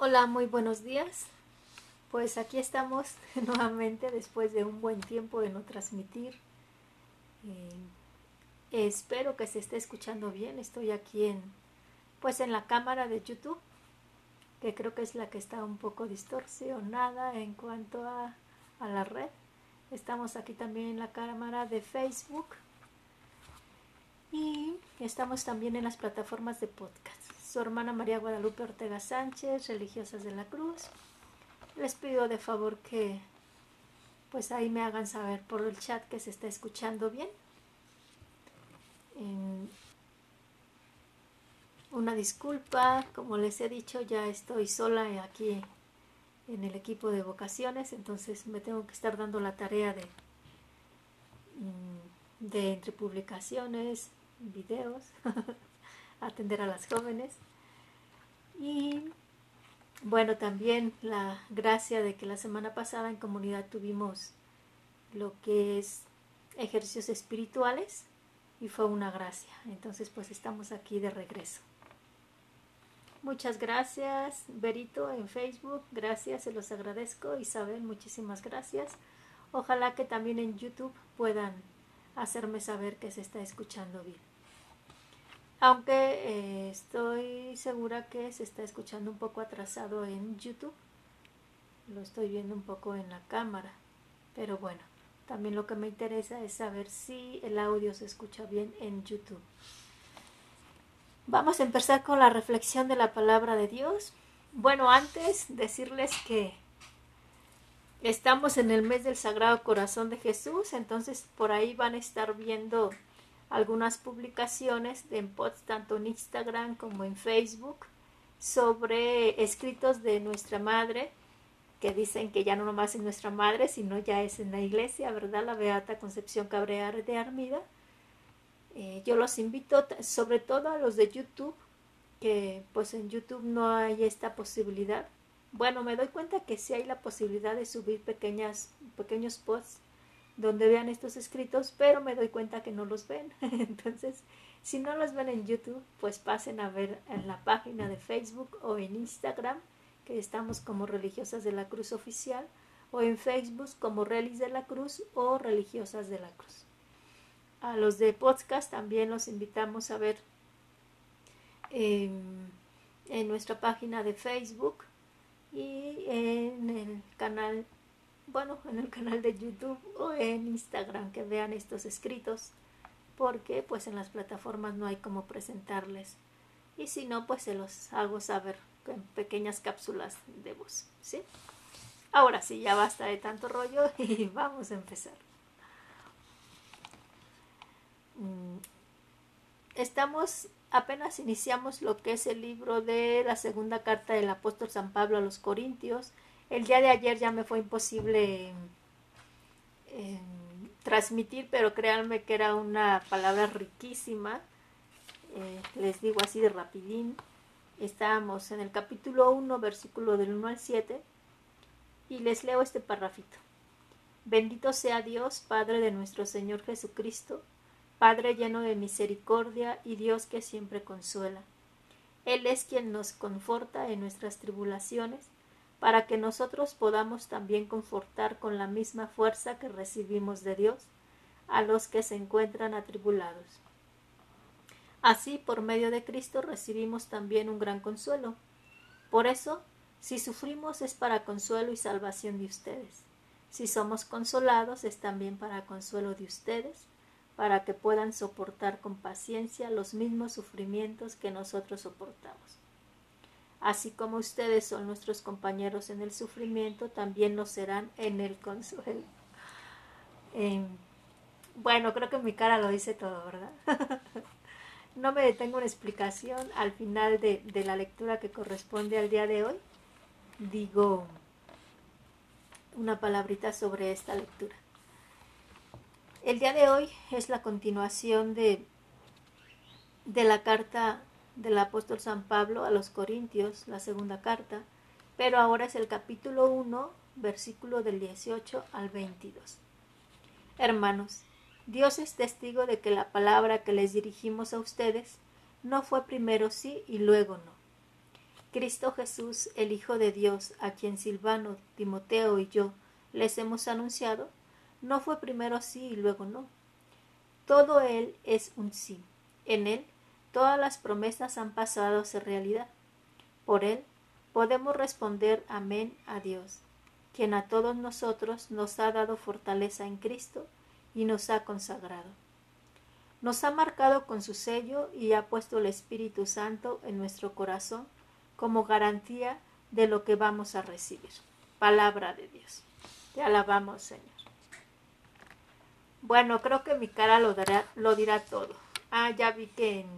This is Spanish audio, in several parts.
Hola, muy buenos días. Pues aquí estamos nuevamente después de un buen tiempo de no transmitir. Eh, espero que se esté escuchando bien. Estoy aquí en pues en la cámara de YouTube, que creo que es la que está un poco distorsionada en cuanto a, a la red. Estamos aquí también en la cámara de Facebook y estamos también en las plataformas de podcast su hermana María Guadalupe Ortega Sánchez, religiosas de la Cruz. Les pido de favor que pues ahí me hagan saber por el chat que se está escuchando bien. una disculpa, como les he dicho, ya estoy sola aquí en el equipo de vocaciones, entonces me tengo que estar dando la tarea de, mm, de entre publicaciones, videos, atender a las jóvenes. Y bueno, también la gracia de que la semana pasada en comunidad tuvimos lo que es ejercicios espirituales y fue una gracia. Entonces pues estamos aquí de regreso. Muchas gracias, Berito en Facebook, gracias, se los agradezco. Isabel, muchísimas gracias. Ojalá que también en YouTube puedan hacerme saber que se está escuchando bien. Aunque eh, estoy segura que se está escuchando un poco atrasado en YouTube. Lo estoy viendo un poco en la cámara. Pero bueno, también lo que me interesa es saber si el audio se escucha bien en YouTube. Vamos a empezar con la reflexión de la palabra de Dios. Bueno, antes decirles que estamos en el mes del Sagrado Corazón de Jesús, entonces por ahí van a estar viendo algunas publicaciones en posts tanto en Instagram como en Facebook sobre escritos de nuestra madre que dicen que ya no nomás es nuestra madre, sino ya es en la iglesia, ¿verdad? La Beata Concepción Cabrear de Armida. Eh, yo los invito, sobre todo a los de YouTube, que pues en YouTube no hay esta posibilidad. Bueno, me doy cuenta que sí hay la posibilidad de subir pequeñas, pequeños posts donde vean estos escritos, pero me doy cuenta que no los ven. Entonces, si no los ven en YouTube, pues pasen a ver en la página de Facebook o en Instagram, que estamos como Religiosas de la Cruz Oficial, o en Facebook como Relis de la Cruz o Religiosas de la Cruz. A los de podcast también los invitamos a ver en, en nuestra página de Facebook y en el canal bueno, en el canal de YouTube o en Instagram que vean estos escritos, porque pues en las plataformas no hay como presentarles. Y si no, pues se los hago saber en pequeñas cápsulas de voz, ¿sí? Ahora sí, ya basta de tanto rollo y vamos a empezar. Mm, estamos, apenas iniciamos lo que es el libro de la segunda carta del apóstol San Pablo a los Corintios, el día de ayer ya me fue imposible em, transmitir, pero créanme que era una palabra riquísima. Eh, les digo así de rapidín. Estábamos en el capítulo 1, versículo del 1 al 7, y les leo este parrafito. Bendito sea Dios, Padre de nuestro Señor Jesucristo, Padre lleno de misericordia y Dios que siempre consuela. Él es quien nos conforta en nuestras tribulaciones para que nosotros podamos también confortar con la misma fuerza que recibimos de Dios a los que se encuentran atribulados. Así, por medio de Cristo recibimos también un gran consuelo. Por eso, si sufrimos es para consuelo y salvación de ustedes. Si somos consolados es también para consuelo de ustedes, para que puedan soportar con paciencia los mismos sufrimientos que nosotros soportamos. Así como ustedes son nuestros compañeros en el sufrimiento, también lo serán en el consuelo. Em, bueno, creo que mi cara lo dice todo, ¿verdad? no me detengo una explicación al final de, de la lectura que corresponde al día de hoy. Digo una palabrita sobre esta lectura. El día de hoy es la continuación de, de la carta del apóstol San Pablo a los Corintios, la segunda carta, pero ahora es el capítulo 1, versículo del 18 al 22. Hermanos, Dios es testigo de que la palabra que les dirigimos a ustedes no fue primero sí y luego no. Cristo Jesús, el Hijo de Dios, a quien Silvano, Timoteo y yo les hemos anunciado, no fue primero sí y luego no. Todo Él es un sí. En Él todas las promesas han pasado a ser realidad. Por Él podemos responder amén a Dios, quien a todos nosotros nos ha dado fortaleza en Cristo y nos ha consagrado. Nos ha marcado con su sello y ha puesto el Espíritu Santo en nuestro corazón como garantía de lo que vamos a recibir. Palabra de Dios. Te alabamos, Señor. Bueno, creo que mi cara lo, dará, lo dirá todo. Ah, ya vi que en,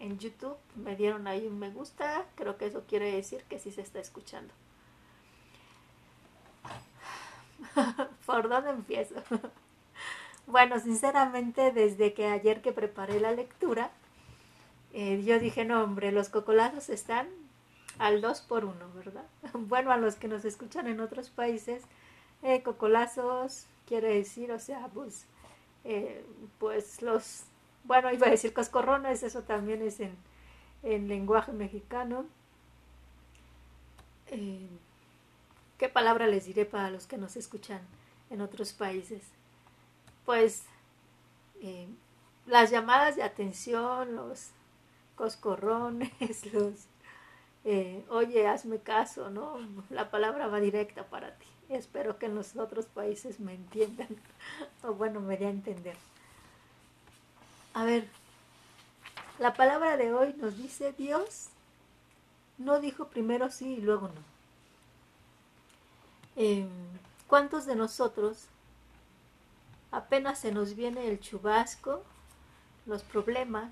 en YouTube me dieron ahí un me gusta. Creo que eso quiere decir que sí se está escuchando. ¿Por dónde empiezo? bueno, sinceramente, desde que ayer que preparé la lectura, eh, yo dije, no, hombre, los cocolazos están al 2 por 1, ¿verdad? Bueno, a los que nos escuchan en otros países, eh, cocolazos quiere decir, o sea, pues, eh, pues los, bueno, iba a decir coscorrones, eso también es en, en lenguaje mexicano. Eh, ¿Qué palabra les diré para los que nos escuchan en otros países? Pues las llamadas de atención, los coscorrones, los eh, oye, hazme caso, ¿no? La palabra va directa para ti. Espero que en los otros países me entiendan, o bueno, me dé a entender. A ver, la palabra de hoy nos dice Dios no dijo primero sí y luego no. Em, ¿Cuántos de nosotros apenas se nos viene el chubasco, los problemas,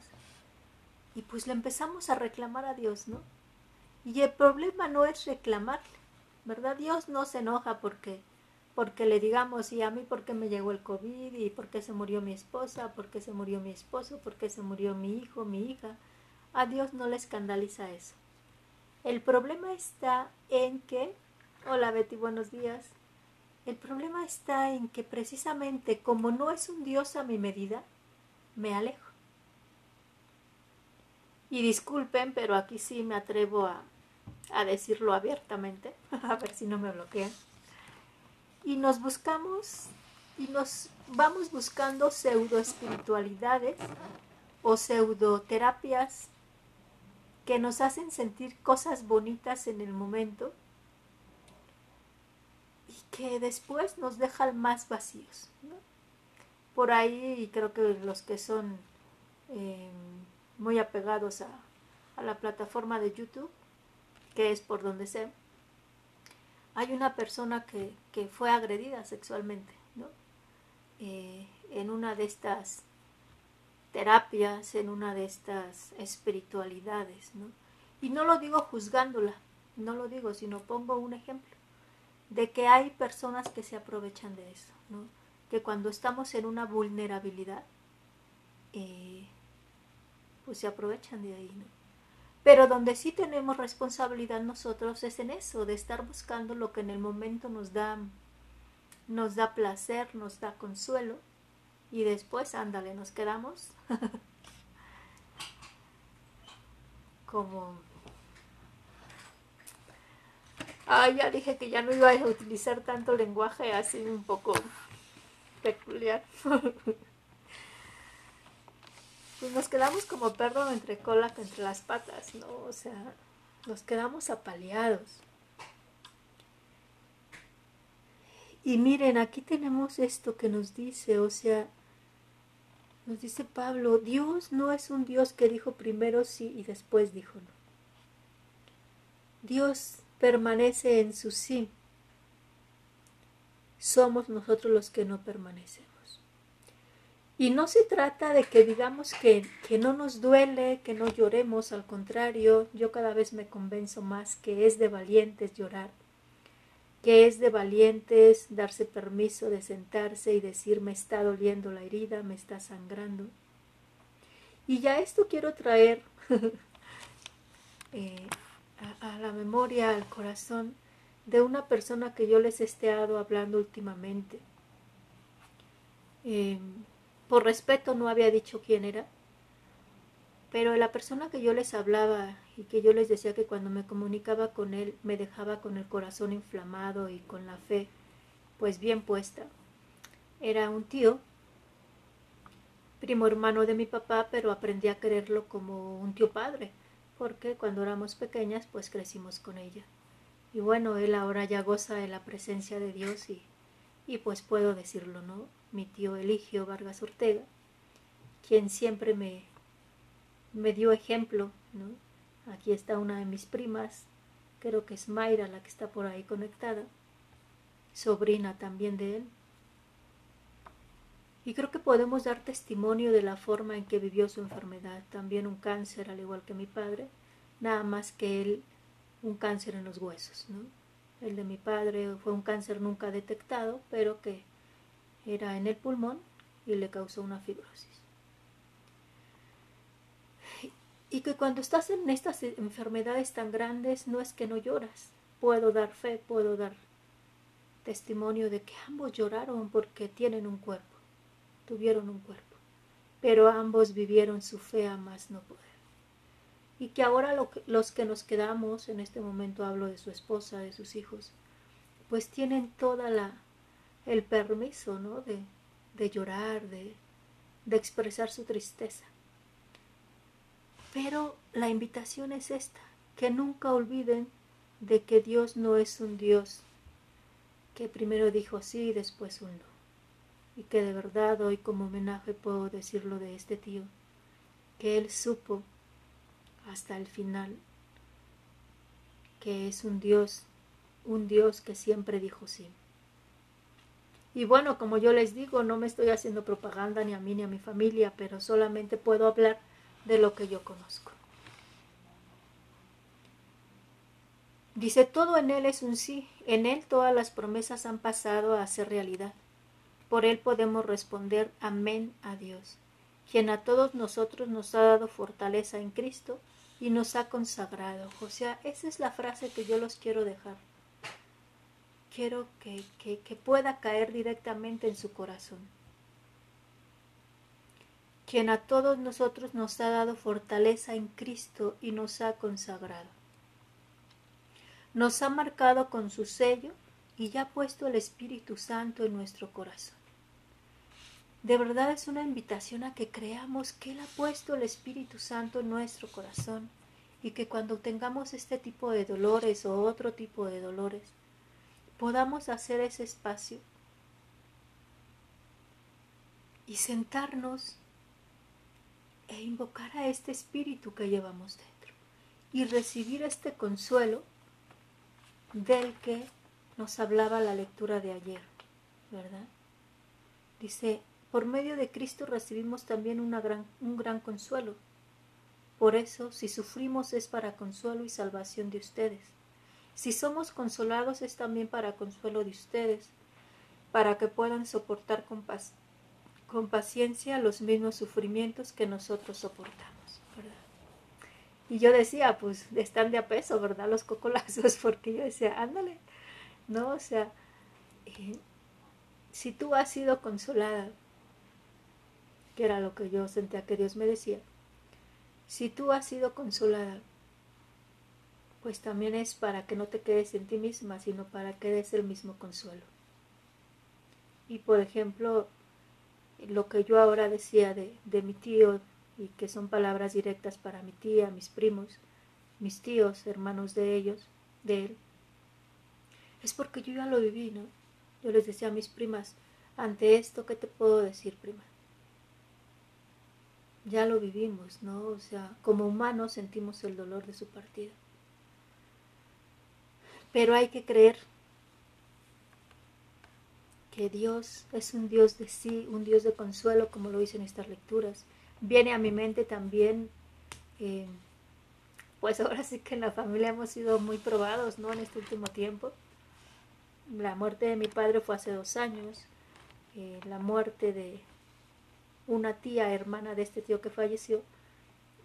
y pues le empezamos a reclamar a Dios, ¿no? Y el problema no es reclamarle, ¿verdad? Dios no se enoja porque, porque le digamos, y a mí porque me llegó el COVID, y porque se murió mi esposa, porque se murió mi esposo, porque se murió mi hijo, mi hija. A Dios no le escandaliza eso. El problema está en que, hola Betty, buenos días. El problema está en que precisamente como no es un Dios a mi medida, me alejo. Y disculpen, pero aquí sí me atrevo a, a decirlo abiertamente, a ver si no me bloquean. Y nos buscamos y nos vamos buscando pseudo espiritualidades o pseudoterapias que nos hacen sentir cosas bonitas en el momento y que después nos dejan más vacíos. Por ahí creo que los que son eh, muy apegados a, a la plataforma de YouTube que es por donde sé, hay una persona que, fue agredida sexualmente, ¿no? Eh, en una de estas terapias, en una de estas espiritualidades, ¿no? Y no lo digo juzgándola, no lo digo, sino pongo un ejemplo de que hay personas que se aprovechan de eso, ¿no? Que cuando estamos en una vulnerabilidad, eh, pues se aprovechan de ahí, ¿no? Pero donde sí tenemos responsabilidad nosotros es en eso, de estar buscando lo que en el momento nos da, nos da placer, nos da consuelo. Y después, ándale, nos quedamos como... Ah, ya dije que ya no iba a utilizar tanto lenguaje así un poco peculiar. pues nos quedamos como perro entre cola entre las patas, ¿no? O sea, nos quedamos apaleados. Y miren, aquí tenemos esto que nos dice, o sea, nos dice Pablo, Dios no es un Dios que dijo primero sí y después dijo no. Dios permanece en su sí. Somos nosotros los que no permanecemos. Y no se trata de que digamos que, que, no nos duele, que no lloremos, al contrario, yo cada vez me convenzo más que es de valientes llorar, que es de valientes darse permiso de sentarse y decir me está doliendo la herida, me está sangrando. Y ya esto quiero traer eh, a, la memoria, al corazón de una persona que yo les he estado hablando últimamente. Eh, por respeto no había dicho quién era, pero la persona que yo les hablaba y que yo les decía que cuando me comunicaba con él me dejaba con el corazón inflamado y con la fe pues bien puesta. Era un tío, primo hermano de mi papá, pero aprendí a quererlo como un tío padre, porque cuando éramos pequeñas pues crecimos con ella. Y bueno, él ahora ya goza de la presencia de Dios y, y pues puedo decirlo, ¿no? Mi tío Eligio Vargas Ortega, quien siempre me, me dio ejemplo, ¿no? Aquí está una de mis primas, creo que es Mayra la que está por ahí conectada, sobrina también de él. Y creo que podemos dar testimonio de la forma en que vivió su enfermedad, también un cáncer al igual que mi padre, nada más que él un cáncer en los huesos. ¿no? El de mi padre fue un cáncer nunca detectado, pero que era en el pulmón y le causó una fibrosis. Y que cuando estás en estas enfermedades tan grandes no es que no lloras. Puedo dar fe, puedo dar testimonio de que ambos lloraron porque tienen un cuerpo, tuvieron un cuerpo, pero ambos vivieron su fe a más no poder. Y que ahora los que nos quedamos, en este momento hablo de su esposa, de sus hijos, pues tienen toda la el permiso, ¿no? De, de llorar, de, de expresar su tristeza. Pero la invitación es esta, que nunca olviden de que Dios no es un Dios que primero dijo sí y después un no. Y que de verdad hoy como homenaje puedo decirlo de este tío, que él supo hasta el final que es un Dios, un Dios que siempre dijo sí. Y bueno, como yo les digo, no me estoy haciendo propaganda ni a mí ni a mi familia, pero solamente puedo hablar de lo que yo conozco. Dice, todo en Él es un sí, en Él todas las promesas han pasado a ser realidad. Por Él podemos responder amén a Dios, quien a todos nosotros nos ha dado fortaleza en Cristo y nos ha consagrado. O sea, esa es la frase que yo los quiero dejar. Quiero que, que, pueda caer directamente en su corazón quien a todos nosotros nos ha dado fortaleza en Cristo y nos ha consagrado. Nos ha marcado con su sello y ya ha puesto el Espíritu Santo en nuestro corazón. De verdad es una invitación a que creamos que Él ha puesto el Espíritu Santo en nuestro corazón y que cuando tengamos este tipo de dolores o otro tipo de dolores, podamos hacer ese espacio y sentarnos e invocar a este espíritu que llevamos dentro y recibir este consuelo del que nos hablaba la lectura de ayer, ¿verdad? Dice, por medio de Cristo recibimos también un gran consuelo. Por eso, si sufrimos es para consuelo y salvación de ustedes. Si somos consolados es también para consuelo de ustedes, para que puedan soportar con paciencia los mismos sufrimientos que nosotros soportamos. Y yo decía, pues están de a peso, ¿verdad? Los cocolazos, porque yo decía, ándale, ¿no? O sea, eh, si tú has sido consolada, que era lo que yo sentía que Dios me decía, si tú has sido consolada, pues también es para que no te quedes en ti misma, sino para que des el mismo consuelo. Y por ejemplo, lo que yo ahora decía de, de mi tío y que son palabras directas para mi tía, mis primos, mis tíos, hermanos de ellos, de él, es porque yo ya lo viví, ¿no? Yo les decía a mis primas, ante esto, ¿qué te puedo decir, prima? Ya lo vivimos, ¿no? O sea, como humanos sentimos el dolor de su partida. Pero hay que creer que Dios es un Dios de sí, un Dios de consuelo, como lo dicen estas lecturas. Viene a mi mente también, eh, pues ahora sí que en la familia hemos sido muy probados, ¿no? En este último tiempo. La muerte de mi padre fue hace dos años, eh, la muerte de una tía hermana de este tío que falleció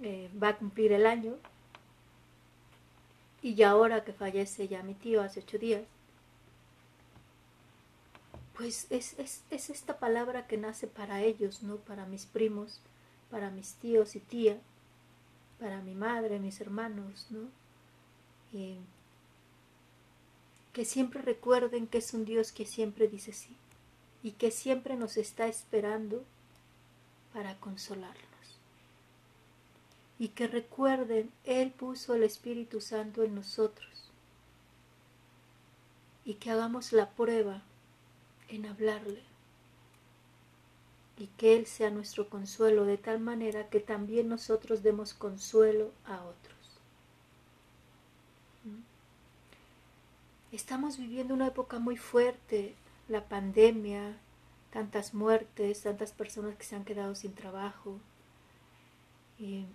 eh, va a cumplir el año y ya ahora que fallece ya mi tío hace ocho días pues es, es, esta palabra que nace para ellos, ¿no? Para mis primos, para mis tíos y tía, para mi madre, mis hermanos, ¿no? que siempre recuerden que es un Dios que siempre dice sí y que siempre nos está esperando para consolarnos. Y que recuerden, Él puso el Espíritu Santo en nosotros. Y que hagamos la prueba en hablarle. Y que Él sea nuestro consuelo de tal manera que también nosotros demos consuelo a otros. ¿Mm? Estamos viviendo una época muy fuerte, la pandemia, tantas muertes, tantas personas que se han quedado sin trabajo. Y,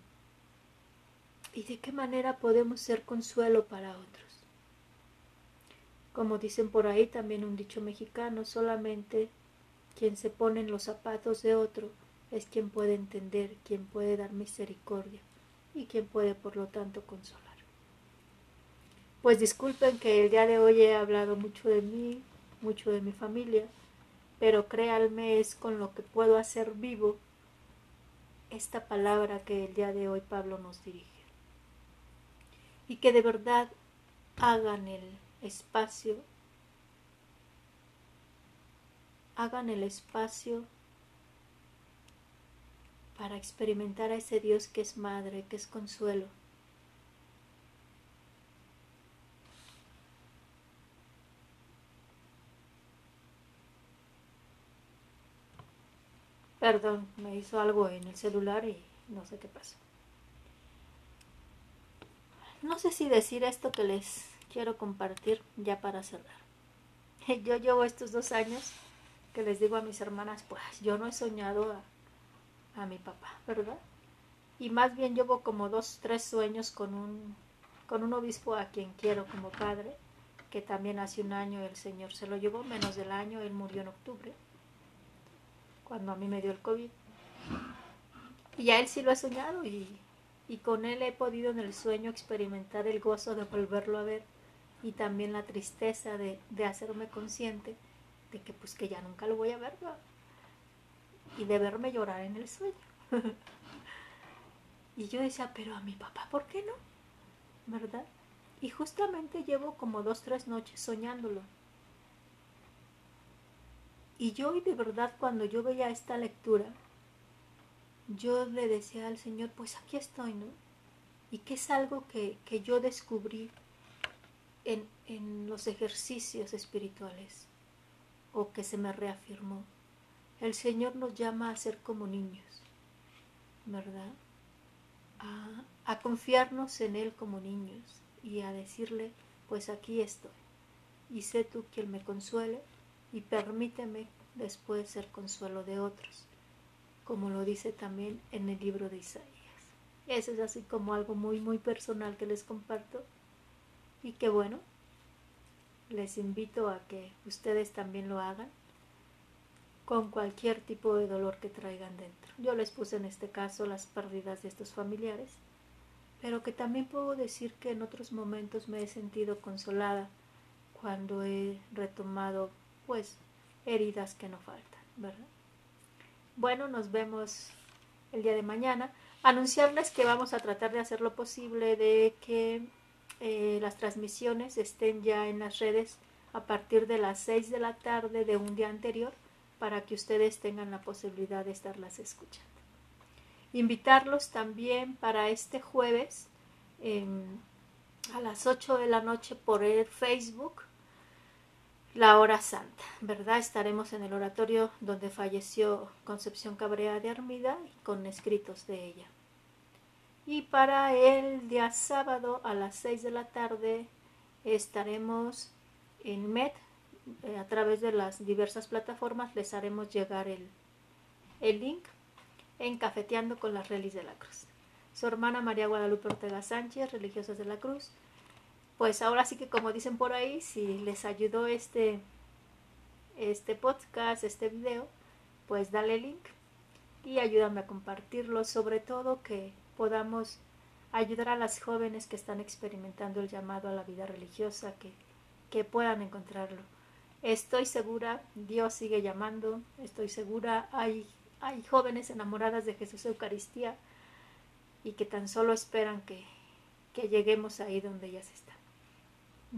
de qué manera podemos ser consuelo para otros. Como dicen por ahí también un dicho mexicano, solamente quien se pone en los zapatos de otro es quien puede entender, quien puede dar misericordia y quien puede por lo tanto consolar. Pues disculpen que el día de hoy he hablado mucho de mí, mucho de mi familia, pero créanme es con lo que puedo hacer vivo esta palabra que el día de hoy Pablo nos dirige. Y que de verdad hagan el espacio, hagan el espacio para experimentar a ese Dios que es madre, que es consuelo, Perdón, me hizo algo en el celular y no sé qué pasó. No sé si decir esto que les quiero compartir ya para cerrar. Yo llevo estos dos años que les digo a mis hermanas, pues yo no he soñado a, a mi papá, ¿verdad? Y más bien llevo como dos, tres sueños con un, con un obispo a quien quiero como padre, que también hace un año el Señor se lo llevó, menos del año, él murió en octubre cuando a mí me dio el COVID. Y a él sí lo he soñado y, con él he podido en el sueño experimentar el gozo de volverlo a ver y también la tristeza de, hacerme consciente de que pues que ya nunca lo voy a ver y de verme llorar en el sueño. y yo decía, pero a mi papá, ¿por qué no? ¿Verdad? Y justamente llevo como dos, tres noches soñándolo. Y yo de verdad cuando yo veía esta lectura, yo le decía al Señor, pues aquí estoy, ¿no? Y que es algo que, yo descubrí en, en los ejercicios espirituales o que se me reafirmó. El Señor nos llama a ser como niños, ¿verdad? A, a, confiarnos en Él como niños y a decirle, pues aquí estoy. Y sé tú quien me consuele y permíteme después ser consuelo de otros, como lo dice también en el libro de Isaías. Eso es así como algo muy, muy personal que les comparto y que bueno, les invito a que ustedes también lo hagan con cualquier tipo de dolor que traigan dentro. Yo les puse en este caso las pérdidas de estos familiares, pero que también puedo decir que en otros momentos me he sentido consolada cuando he retomado pues heridas que no faltan, ¿verdad? Bueno, nos vemos el día de mañana. Anunciarles que vamos a tratar de hacer lo posible de que eh, las transmisiones estén ya en las redes a partir de las 6 de la tarde de un día anterior para que ustedes tengan la posibilidad de estarlas escuchando. Invitarlos también para este jueves a las 8 de la noche por el Facebook la hora santa, ¿verdad? Estaremos en el oratorio donde falleció Concepción Cabrea de Armida con escritos de ella. Y para el día sábado a las 6 de la tarde estaremos en MED eh, a través de las diversas plataformas les haremos llegar el, el link en Cafeteando con las Relis de la Cruz. Su hermana María Guadalupe Ortega Sánchez, Religiosas de la Cruz, pues ahora sí que como dicen por ahí, si les ayudó este, este podcast, este video, pues dale link y ayúdame a compartirlo, sobre todo que podamos ayudar a las jóvenes que están experimentando el llamado a la vida religiosa, que, que puedan encontrarlo. Estoy segura, Dios sigue llamando, estoy segura, hay, hay jóvenes enamoradas de Jesús Eucaristía y que tan solo esperan que, que lleguemos ahí donde ya se está.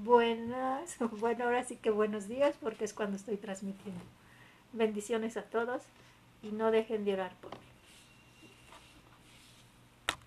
Buenas, bueno, ahora sí que buenos días porque es cuando estoy transmitiendo. Bendiciones a todos y no dejen de orar por mí.